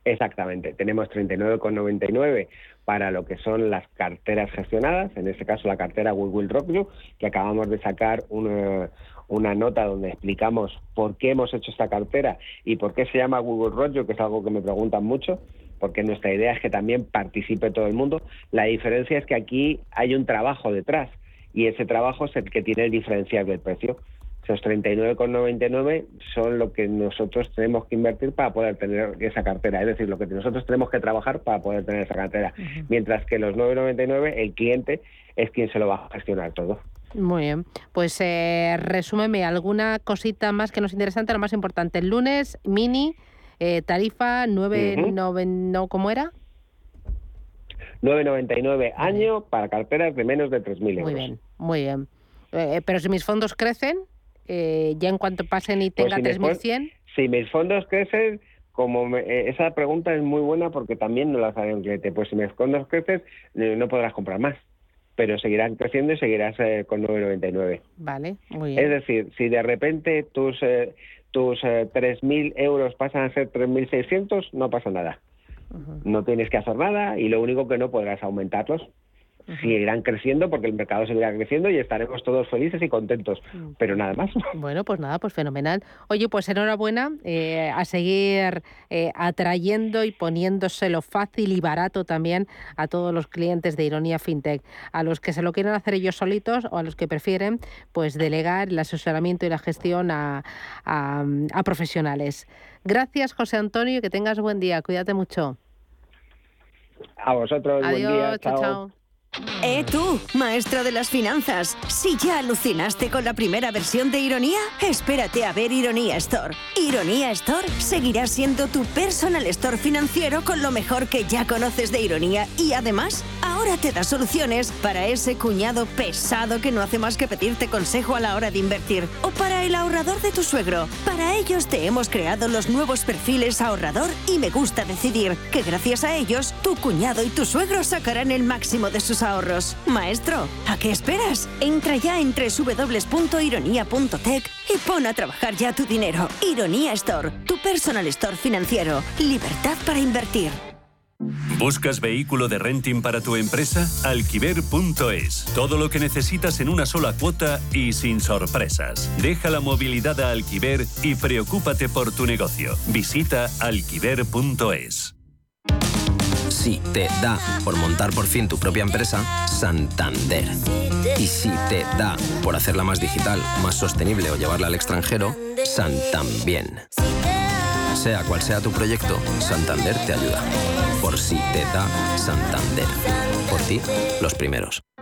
Exactamente, tenemos 39,99 para lo que son las carteras gestionadas, en este caso la cartera We Will Rock You, que acabamos de sacar un, una nota donde explicamos por qué hemos hecho esta cartera y por qué se llama Google Rollo, que es algo que me preguntan mucho, porque nuestra idea es que también participe todo el mundo. La diferencia es que aquí hay un trabajo detrás y ese trabajo es el que tiene el diferencial del precio. Esos 39,99 son lo que nosotros tenemos que invertir para poder tener esa cartera, es decir, lo que nosotros tenemos que trabajar para poder tener esa cartera, mientras que los 9,99 el cliente es quien se lo va a gestionar todo. Muy bien. Pues eh, resúmeme alguna cosita más que nos interesante, lo más importante. El lunes, mini, eh, tarifa 9,99, ¿cómo era? 9,99 año para carteras de menos de 3.000 euros. Muy bien, muy bien. Eh, pero si mis fondos crecen, eh, ya en cuanto pasen y pues tenga 3.100... Si mis fondos crecen, como esa pregunta es muy buena porque también no la sabe un cliente. Pues si mis fondos crecen, no podrás comprar más pero seguirán creciendo y seguirás eh, con 9,99. Vale, muy bien. Es decir, si de repente tus, eh, tus eh, 3.000 euros pasan a ser 3.600, no pasa nada. No tienes que hacer nada y lo único que no podrás aumentarlos seguirán creciendo porque el mercado seguirá creciendo y estaremos todos felices y contentos, mm. pero nada más. Bueno, pues nada, pues fenomenal. Oye, pues enhorabuena eh, a seguir eh, atrayendo y poniéndoselo fácil y barato también a todos los clientes de Ironía FinTech, a los que se lo quieren hacer ellos solitos o a los que prefieren pues delegar el asesoramiento y la gestión a, a profesionales. Gracias, José Antonio, y que tengas buen día. Cuídate mucho. A vosotros, Adiós, buen día. chao. chao. Eh tú, maestro de las finanzas, si ya alucinaste con la primera versión de Ironía, espérate a ver Ironía Store. Ironía Store seguirá siendo tu personal store financiero con lo mejor que ya conoces de Ironía y además te da soluciones para ese cuñado pesado que no hace más que pedirte consejo a la hora de invertir o para el ahorrador de tu suegro. Para ellos te hemos creado los nuevos perfiles ahorrador y me gusta decidir que gracias a ellos tu cuñado y tu suegro sacarán el máximo de sus ahorros. Maestro, ¿a qué esperas? Entra ya en www.ironia.tech y pon a trabajar ya tu dinero. Ironía Store, tu personal store financiero. Libertad para invertir. ¿Buscas vehículo de renting para tu empresa? Alquiver.es. Todo lo que necesitas en una sola cuota y sin sorpresas. Deja la movilidad a Alquiver y preocúpate por tu negocio. Visita alquiver.es. Si te da por montar por fin tu propia empresa, Santander. Y si te da por hacerla más digital, más sostenible o llevarla al extranjero, Santambién. Sea cual sea tu proyecto, Santander te ayuda. Por si te da Santander. Por ti, los primeros.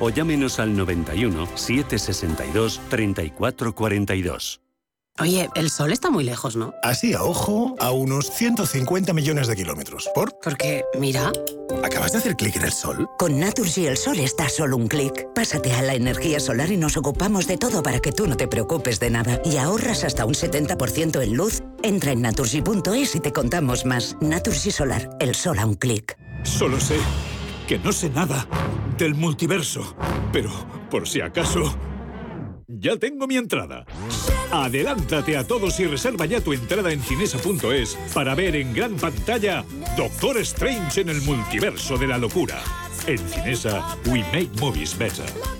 o llámenos al 91 762 3442. Oye, el sol está muy lejos, ¿no? Así a ojo, a unos 150 millones de kilómetros. ¿Por? Porque, mira. ¿Acabas de hacer clic en el sol? Con Naturgy el sol está solo un clic. Pásate a la energía solar y nos ocupamos de todo para que tú no te preocupes de nada. Y ahorras hasta un 70% en luz. Entra en naturgy.es y te contamos más. Naturgy Solar, el sol a un clic. Solo sé que no sé nada del multiverso. Pero, por si acaso, ya tengo mi entrada. Adelántate a todos y reserva ya tu entrada en cinesa.es para ver en gran pantalla Doctor Strange en el multiverso de la locura. En Cinesa, we make movies better.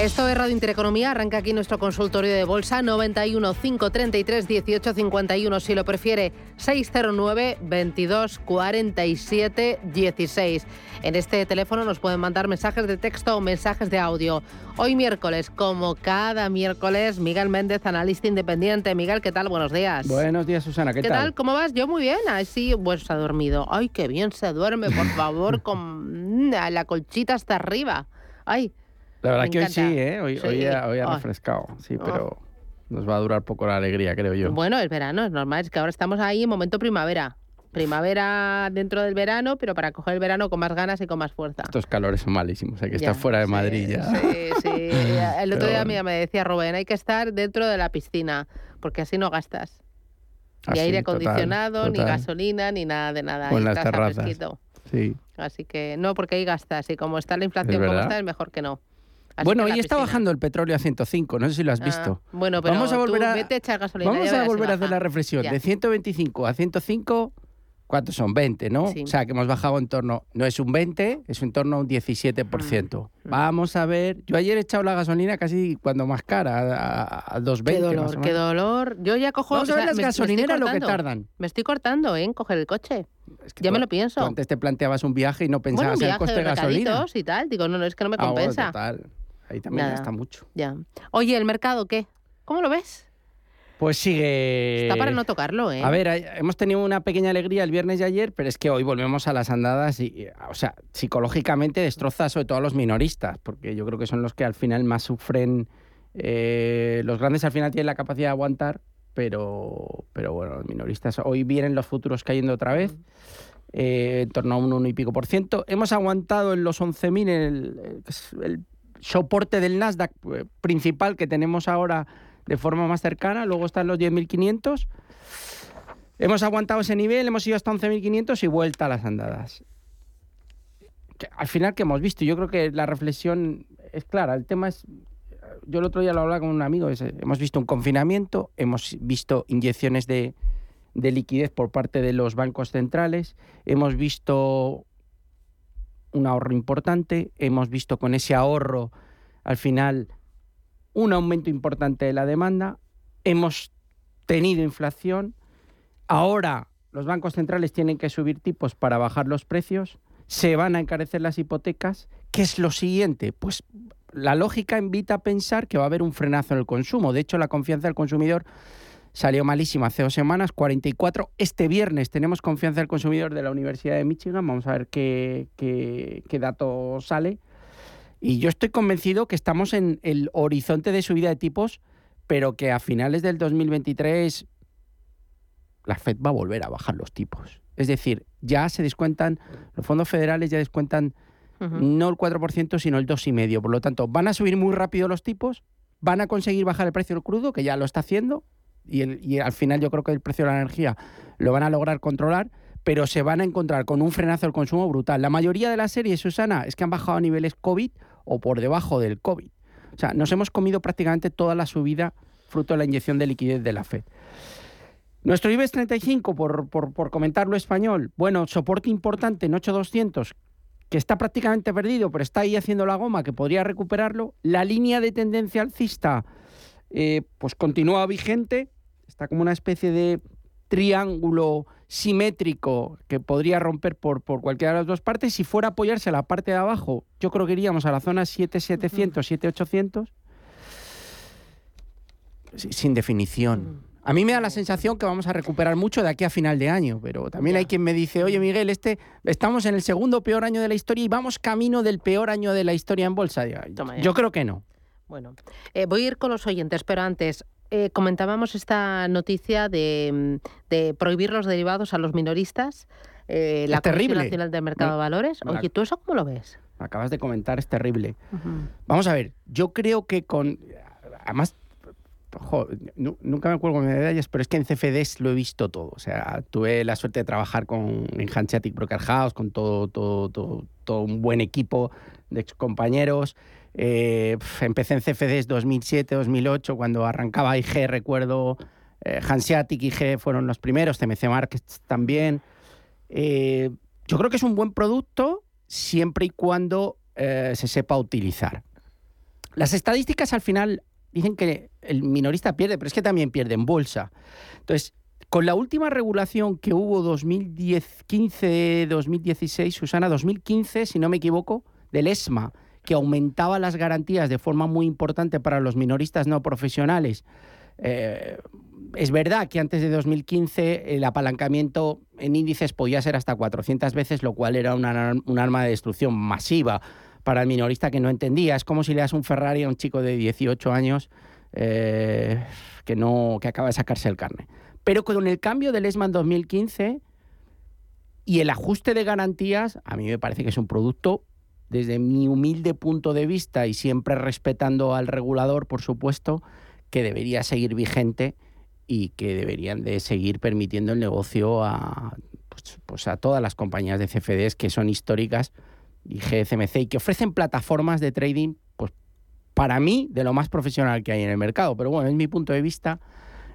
Esto es Radio Intereconomía, arranca aquí nuestro consultorio de bolsa 91 533 18 51, si lo prefiere 609 22 47 16. En este teléfono nos pueden mandar mensajes de texto o mensajes de audio. Hoy miércoles, como cada miércoles, Miguel Méndez, analista independiente. Miguel, ¿qué tal? Buenos días. Buenos días, Susana, ¿qué, ¿Qué tal? ¿Cómo vas? Yo muy bien. Así, pues se ha dormido. Ay, qué bien se duerme, por favor, con la colchita hasta arriba. Ay. La verdad Me que hoy sí, ¿eh? Hoy, Sí. hoy ha, hoy ha Ay. refrescado, sí, Oh. pero nos va a durar poco la alegría, creo yo. Bueno, es verano, es normal. Es que ahora estamos ahí en momento primavera. Primavera dentro del verano, pero para coger el verano con más ganas y con más fuerza. Estos calores son malísimos, hay que Ya, estar fuera de Madrid ya. Sí, sí. El otro Pero día me decía Rubén, hay que estar dentro de la piscina, porque así no gastas. Ni aire total, acondicionado, ni gasolina, ni nada de nada. En las terrazas. Sí. Así que no, porque ahí gastas. Y como está la inflación como está, es mejor que no. Así Bueno, hoy está bajando el petróleo a 105, no sé si lo has Ah, visto. bueno, pero vamos a volver a, vete a echar gasolina. vamos a volver a hacer la reflexión. Ya. De 125 a 105, ¿cuántos son? 20, ¿no? Sí. O sea, que hemos bajado en torno, no es un 20, es en torno a un 17%. Mm, Vamos a ver, yo ayer he echado la gasolina casi cuando más cara, a, a- a 2,20 Qué más o dolor, qué dolor. Yo ya cojo. Vamos a o ver sea, las me- me estoy gasolineras lo que tardan. Me estoy cortando, ¿eh? En coger el coche. que ya tú- me lo pienso. Antes te planteabas un viaje y no Bueno, pensabas un en viaje el coste de gasolina. y tal. Digo, no, no, es que no me Ah, bueno, compensa. total. Ahí también Nada. gasta mucho. Ya. Oye, ¿el mercado qué? ¿Cómo lo ves? Pues sigue. Está para no tocarlo, ¿eh? A ver, hemos tenido una pequeña alegría el viernes y ayer, pero es que hoy volvemos a las andadas y, o sea, psicológicamente destroza sobre todo a los minoristas, porque yo creo que son los que al final más sufren. Eh, los grandes al final tienen la capacidad de aguantar, pero, pero bueno, los minoristas. Hoy vienen los futuros cayendo otra vez. Eh, en torno a un 1 y pico por ciento. Hemos aguantado en los 11.000 el, el soporte del Nasdaq eh, principal que tenemos ahora de forma más cercana, luego están los 10.500. Hemos aguantado ese nivel, hemos ido hasta 11.500 y vuelta a las andadas. al final, que hemos visto? Yo creo que la reflexión es clara. El tema es, yo el otro día lo hablaba con un amigo, hemos visto un confinamiento, hemos visto inyecciones de, de liquidez por parte de los bancos centrales, hemos visto un ahorro importante, hemos visto con ese ahorro al final un aumento importante de la demanda, hemos tenido inflación, ahora los bancos centrales tienen que subir tipos para bajar los precios, se van a encarecer las hipotecas. ¿Qué es lo siguiente? Pues la lógica invita a pensar que va a haber un frenazo en el consumo. De hecho, la confianza del consumidor salió malísima hace dos semanas, 44. Este viernes tenemos confianza del consumidor de la Universidad de Michigan. Vamos a ver qué, qué, qué dato sale. Y yo estoy convencido que estamos en el horizonte de subida de tipos, pero que a finales del 2023 la Fed va a volver a bajar los tipos. Es decir, ya se descuentan, los fondos federales ya descuentan no el 4%, sino el 2,5%. Por lo tanto, van a subir muy rápido los tipos, van a conseguir bajar el precio del crudo, que ya lo está haciendo, y, al final yo creo que el precio de la energía lo van a lograr controlar, pero se van a encontrar con un frenazo del consumo brutal. La mayoría de las series, Susana, es que han bajado a niveles COVID o por debajo del COVID. O sea, nos hemos comido prácticamente toda la subida fruto de la inyección de liquidez de la Fed. Nuestro IBEX 35, por, por, comentarlo español, bueno, soporte importante en 8200, que está prácticamente perdido, pero está ahí haciendo la goma, que podría recuperarlo. La línea de tendencia alcista, eh, pues continúa vigente, está como una especie de triángulo simétrico que podría romper por, por cualquiera de las dos partes. Si fuera a apoyarse a la parte de abajo, yo creo que iríamos a la zona 7700, 7800. Sin definición. A mí me da la sensación que vamos a recuperar mucho de aquí a final de año, pero también hay quien me dice, oye Miguel, este estamos en el segundo peor año de la historia y vamos camino del peor año de la historia en bolsa. Yo creo que no. Bueno, eh, voy a ir con los oyentes, pero antes, eh, comentábamos esta noticia de, mm, prohibir los derivados a los minoristas. Eh, la Comisión Nacional del Mercado de Valores. Oye, ¿tú eso cómo lo ves? Acabas de comentar, es terrible. Vamos a ver, yo creo que con. Además, nunca me acuerdo con medallas, pero es que en CFDs lo he visto todo. O sea, tuve la suerte de trabajar con en Hanseatic Broker House, con todo, todo, todo, todo un buen equipo de ex compañeros. Eh, empecé en CFDs 2007, 2008, cuando arrancaba IG, recuerdo, eh, Hanseatic IG fueron los primeros, CMC Markets también. Eh, yo creo que es un buen producto siempre y cuando eh, se sepa utilizar. Las estadísticas al final dicen que el minorista pierde, pero es que también pierde en bolsa. Entonces, con la última regulación que hubo 2015-2016, Susana, 2015, si no me equivoco, del ESMA, que aumentaba las garantías de forma muy importante para los minoristas no profesionales. Eh, es verdad que antes de 2015 el apalancamiento en índices podía ser hasta 400 veces, lo cual era una, un arma de destrucción masiva para el minorista que no entendía. Es como si le das un Ferrari a un chico de 18 años eh, que, no, que acaba de sacarse el carne. Pero con el cambio del ESMA en 2015 y el ajuste de garantías, a mí me parece que es un producto desde mi humilde punto de vista y siempre respetando al regulador, por supuesto, que debería seguir vigente y que deberían de seguir permitiendo el negocio a, pues, pues a todas las compañías de CFDs que son históricas y GCMC y que ofrecen plataformas de trading, pues para mí, de lo más profesional que hay en el mercado. Pero bueno, es mi punto de vista.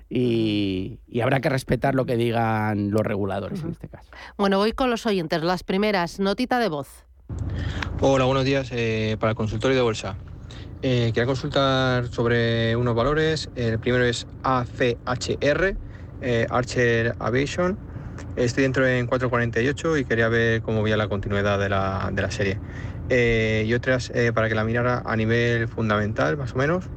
Y, y, habrá que respetar lo que digan los reguladores en este caso. Bueno, voy con los oyentes. Las primeras, notita de voz. Hola, buenos días. Eh, para el consultorio de bolsa. Eh, quería consultar sobre unos valores. El primero es ACHR, eh, Archer Aviation. Estoy dentro en 448 y quería ver cómo veía la continuidad de la, de la serie. y otras para que la mirara a nivel fundamental, más o menos.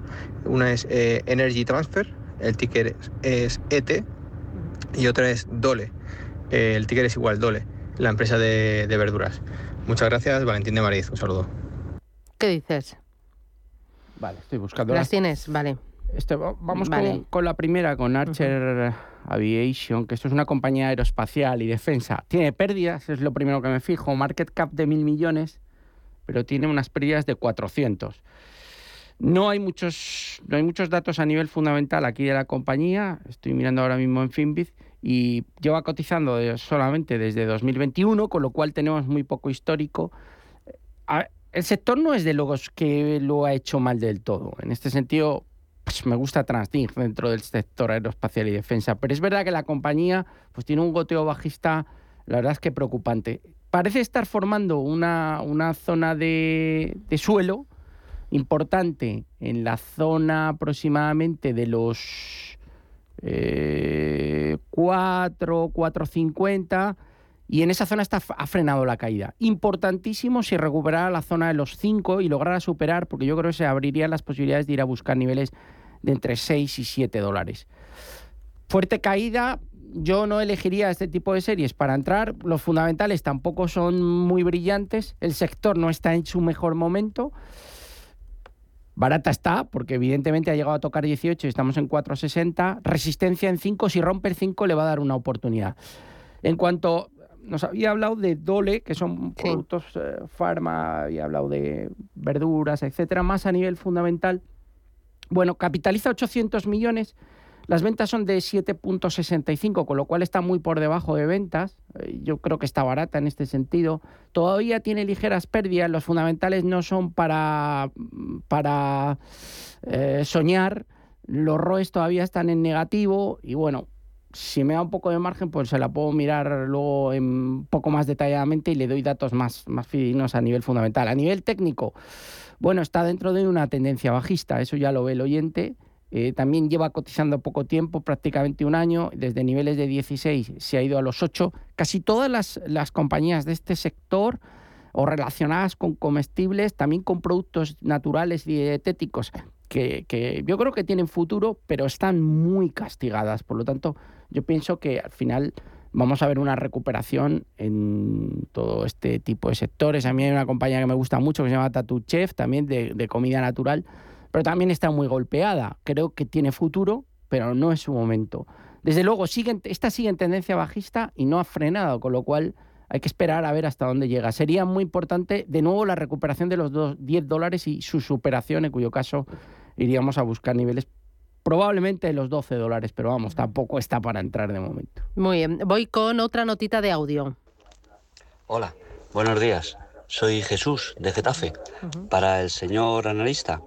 Una es Energy Transfer, el ticker es ET y otra es Dole. El ticker es igual, Dole, la empresa de verduras. Muchas gracias, Valentín de Mariz. Un saludo. ¿Qué dices? Vale, estoy buscando. ¿Las tienes? Vale. Este, va- vamos Vale. con, con la primera, con Archer Aviation, que esto es una compañía aeroespacial y defensa. Tiene pérdidas, es lo primero que me fijo. Market cap de mil millones, pero tiene unas pérdidas de 400. No hay muchos, no hay muchos datos a nivel fundamental aquí de la compañía. Estoy mirando ahora mismo en Finbiz y lleva cotizando de- solamente desde 2021, con lo cual tenemos muy poco histórico. El sector no es de los que lo ha hecho mal del todo. En este sentido, pues me gusta Transnig dentro del sector aeroespacial y defensa, pero es verdad que la compañía pues tiene un goteo bajista, la verdad es que preocupante. Parece estar formando una, una zona de, de suelo importante en la zona aproximadamente de los eh, 4, 450 y en esa zona está, ha frenado la caída. Importantísimo si recuperara la zona de los 5 y lograra superar, porque yo creo que se abrirían las posibilidades de ir a buscar niveles de entre 6 y 7 dólares. Fuerte caída, yo no elegiría este tipo de series para entrar. Los fundamentales tampoco son muy brillantes. El sector no está en su mejor momento. Barata está, porque evidentemente ha llegado a tocar 18 y estamos en 4,60. Resistencia en 5, si rompe el 5 le va a dar una oportunidad. En cuanto nos había hablado de Dole, que son productos eh, farma, había hablado de verduras, etcétera, más a nivel fundamental. Bueno, capitaliza 800 millones. Las ventas son de 7.65, con lo cual está muy por debajo de ventas. Eh, Yo creo que está barata en este sentido. Todavía tiene ligeras pérdidas. Los fundamentales no son para, para eh, soñar. Los ROEs todavía están en negativo. Y bueno, si me da un poco de margen, pues se la puedo mirar luego un poco más detalladamente y le doy datos más, más fidedignos a nivel fundamental. A nivel técnico, bueno, está dentro de una tendencia bajista, eso ya lo ve el oyente. Eh, también lleva cotizando poco tiempo, prácticamente un año, desde niveles de 16 se ha ido a los 8. Casi todas las, las compañías de este sector o relacionadas con comestibles, también con productos naturales y dietéticos, que, que yo creo que tienen futuro, pero están muy castigadas. Por lo tanto, yo pienso que al final vamos a ver una recuperación en todo este tipo de sectores. A mí hay una compañía que me gusta mucho que se llama Tattoo Chef, también de comida natural, pero también está muy golpeada. Creo que tiene futuro, pero no es su momento. Desde luego, siguen, esta sigue en tendencia bajista y no ha frenado, con lo cual hay que esperar a ver hasta dónde llega. Sería muy importante, de nuevo, la recuperación de los dos- 10 dólares y su superación, en cuyo caso iríamos a buscar niveles probablemente de los 12 dólares, pero vamos, tampoco está para entrar de momento. Muy bien. Voy con otra notita de audio. Hola, buenos días. Soy Jesús de Getafe. Para el señor analista,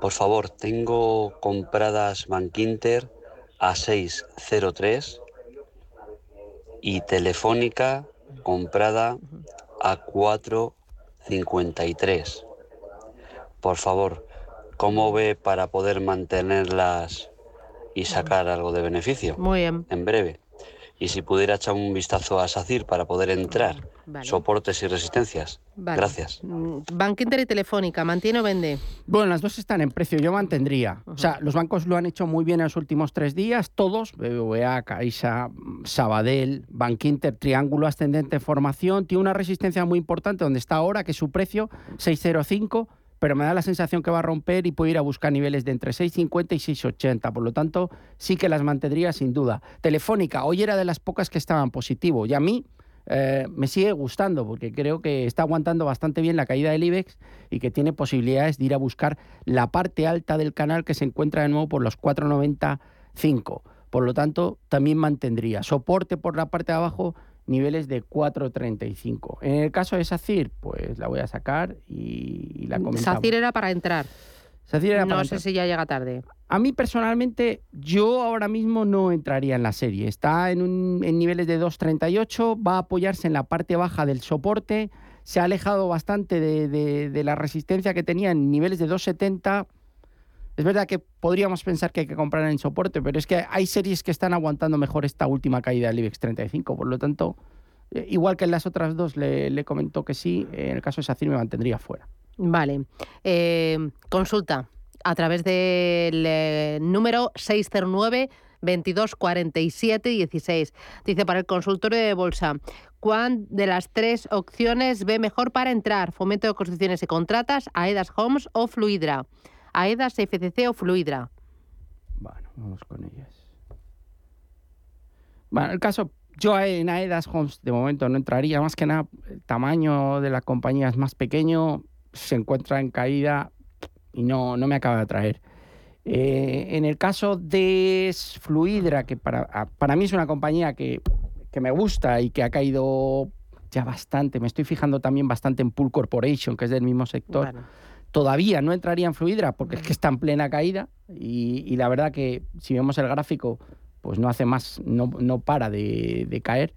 por favor, tengo compradas Bankinter a 603 y Telefónica comprada a 453. Por favor, ¿cómo ve para poder mantenerlas y sacar algo de beneficio? Muy bien. En breve. Y si pudiera echar un vistazo a SACIR para poder entrar, Vale. soportes y resistencias. Vale. Gracias. Mm, Bank Inter y Telefónica, ¿mantiene o vende? Bueno, las dos están en precio, yo mantendría. O sea, los bancos lo han hecho muy bien en los últimos tres días, todos, BBVA, Caixa, Sabadell, Bankinter, Triángulo Ascendente en Formación, tiene una resistencia muy importante donde está ahora, que es su precio, 605, pero me da la sensación que va a romper y puede ir a buscar niveles de entre 650 y 680, por lo tanto, sí que las mantendría sin duda. Telefónica, hoy era de las pocas que estaban positivo, y a mí eh, me sigue gustando porque creo que está aguantando bastante bien la caída del IBEX y que tiene posibilidades de ir a buscar la parte alta del canal que se encuentra de nuevo por los 4,95. Por lo tanto, también mantendría soporte por la parte de abajo, niveles de 4,35. En el caso de SACIR, pues la voy a sacar y, y la comentamos. SACIR era para entrar. SACIR era no para sé entrar. si ya llega tarde. A mí personalmente, yo ahora mismo no entraría en la serie. Está en, un- en niveles de 2.38, va a apoyarse en la parte baja del soporte, se ha alejado bastante de, de- de la resistencia que tenía en niveles de 2.70. Es verdad que podríamos pensar que hay que comprar en soporte, pero es que hay series que están aguantando mejor esta última caída del IBEX 35. Por lo tanto, eh, igual que en las otras dos le, comentó que sí, en el caso de SACIR me mantendría fuera. Vale. Eh, consulta. a través del eh, número 609 22 47 16. Dice para el consultorio de bolsa, ¿cuál de las tres opciones ve mejor para entrar? Fomento de construcciones y contratas, AEDAS Homes o Fluidra. AEDAS, FCC o Fluidra. Bueno, vamos con ellas. Bueno, el caso, yo en AEDAS Homes de momento no entraría, más que nada el tamaño de la compañía es más pequeño, se encuentra en caída y no, no me acaba de atraer. Eh, en el caso de Fluidra, que para, para mí es una compañía que, que, me gusta y que ha caído ya bastante, me estoy fijando también bastante en Pool Corporation, que es del mismo sector. Todavía no entraría en Fluidra porque es que está en plena caída y, la verdad que si vemos el gráfico, pues no hace más, no, no para de, de caer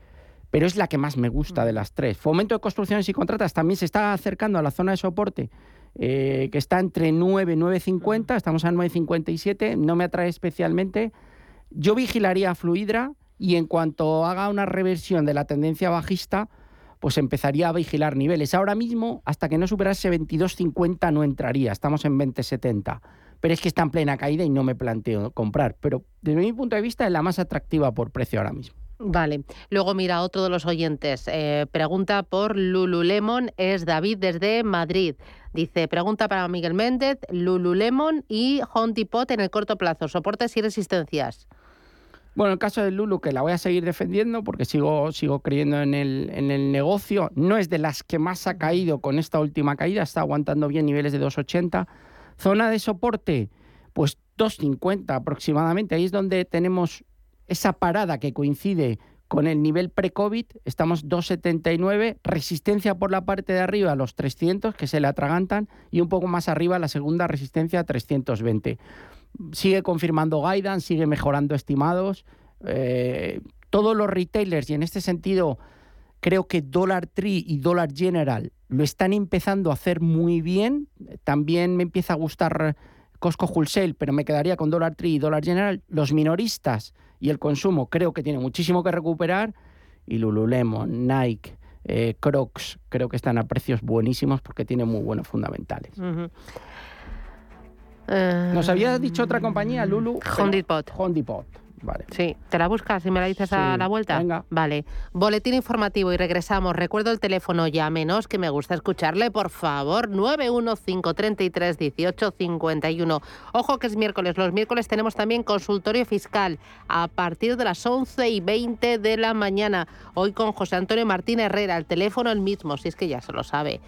pero es la que más me gusta de las tres. Fomento de construcciones y contratas también se está acercando a la zona de soporte eh, que está entre 9 y 9.50, estamos a 9.57, no me atrae especialmente. Yo vigilaría a Fluidra y en cuanto haga una reversión de la tendencia bajista, pues empezaría a vigilar niveles. Ahora mismo, hasta que no superase 22.50 no entraría, estamos en 20.70. Pero es que está en plena caída y no me planteo comprar. Pero desde mi punto de vista es la más atractiva por precio ahora mismo. Vale. Luego mira otro de los oyentes. Eh, pregunta por Lululemon. Es David desde Madrid. Dice, pregunta para Miguel Méndez, Lululemon y Home Pot en el corto plazo. Soportes y resistencias. Bueno, el caso de Lulu, que la voy a seguir defendiendo porque sigo, sigo creyendo en el, en el negocio, no es de las que más ha caído con esta última caída, está aguantando bien niveles de 2,80. Zona de soporte, pues 2,50 aproximadamente. Ahí es donde tenemos esa parada que coincide con el nivel pre-COVID, estamos 2,79, resistencia por la parte de arriba los 300, que se le atragantan, y un poco más arriba la segunda resistencia a 320. Sigue confirmando guidance, sigue mejorando estimados. Eh, todos los retailers, y en este sentido creo que Dollar Tree y Dollar General lo están empezando a hacer muy bien. También me empieza a gustar Costco Wholesale, pero me quedaría con Dollar Tree y Dollar General. Los minoristas y el consumo creo que tiene muchísimo que recuperar y Lululemon, Nike, eh, Crocs creo que están a precios buenísimos porque tienen muy buenos fundamentales. Nos había dicho otra compañía, Lulu. Hondipot. Hondipot. Sí, ¿te la buscas y me la dices a la vuelta? Venga. Vale. Boletín informativo y regresamos. Recuerdo el teléfono, llámenos, que me gusta escucharle, por favor. 915331851. Ojo que es miércoles. Los miércoles tenemos también consultorio fiscal a partir de las 11 y 20 de la mañana. Hoy con José Antonio Martín Herrera. El teléfono el mismo, si es que ya se lo sabe.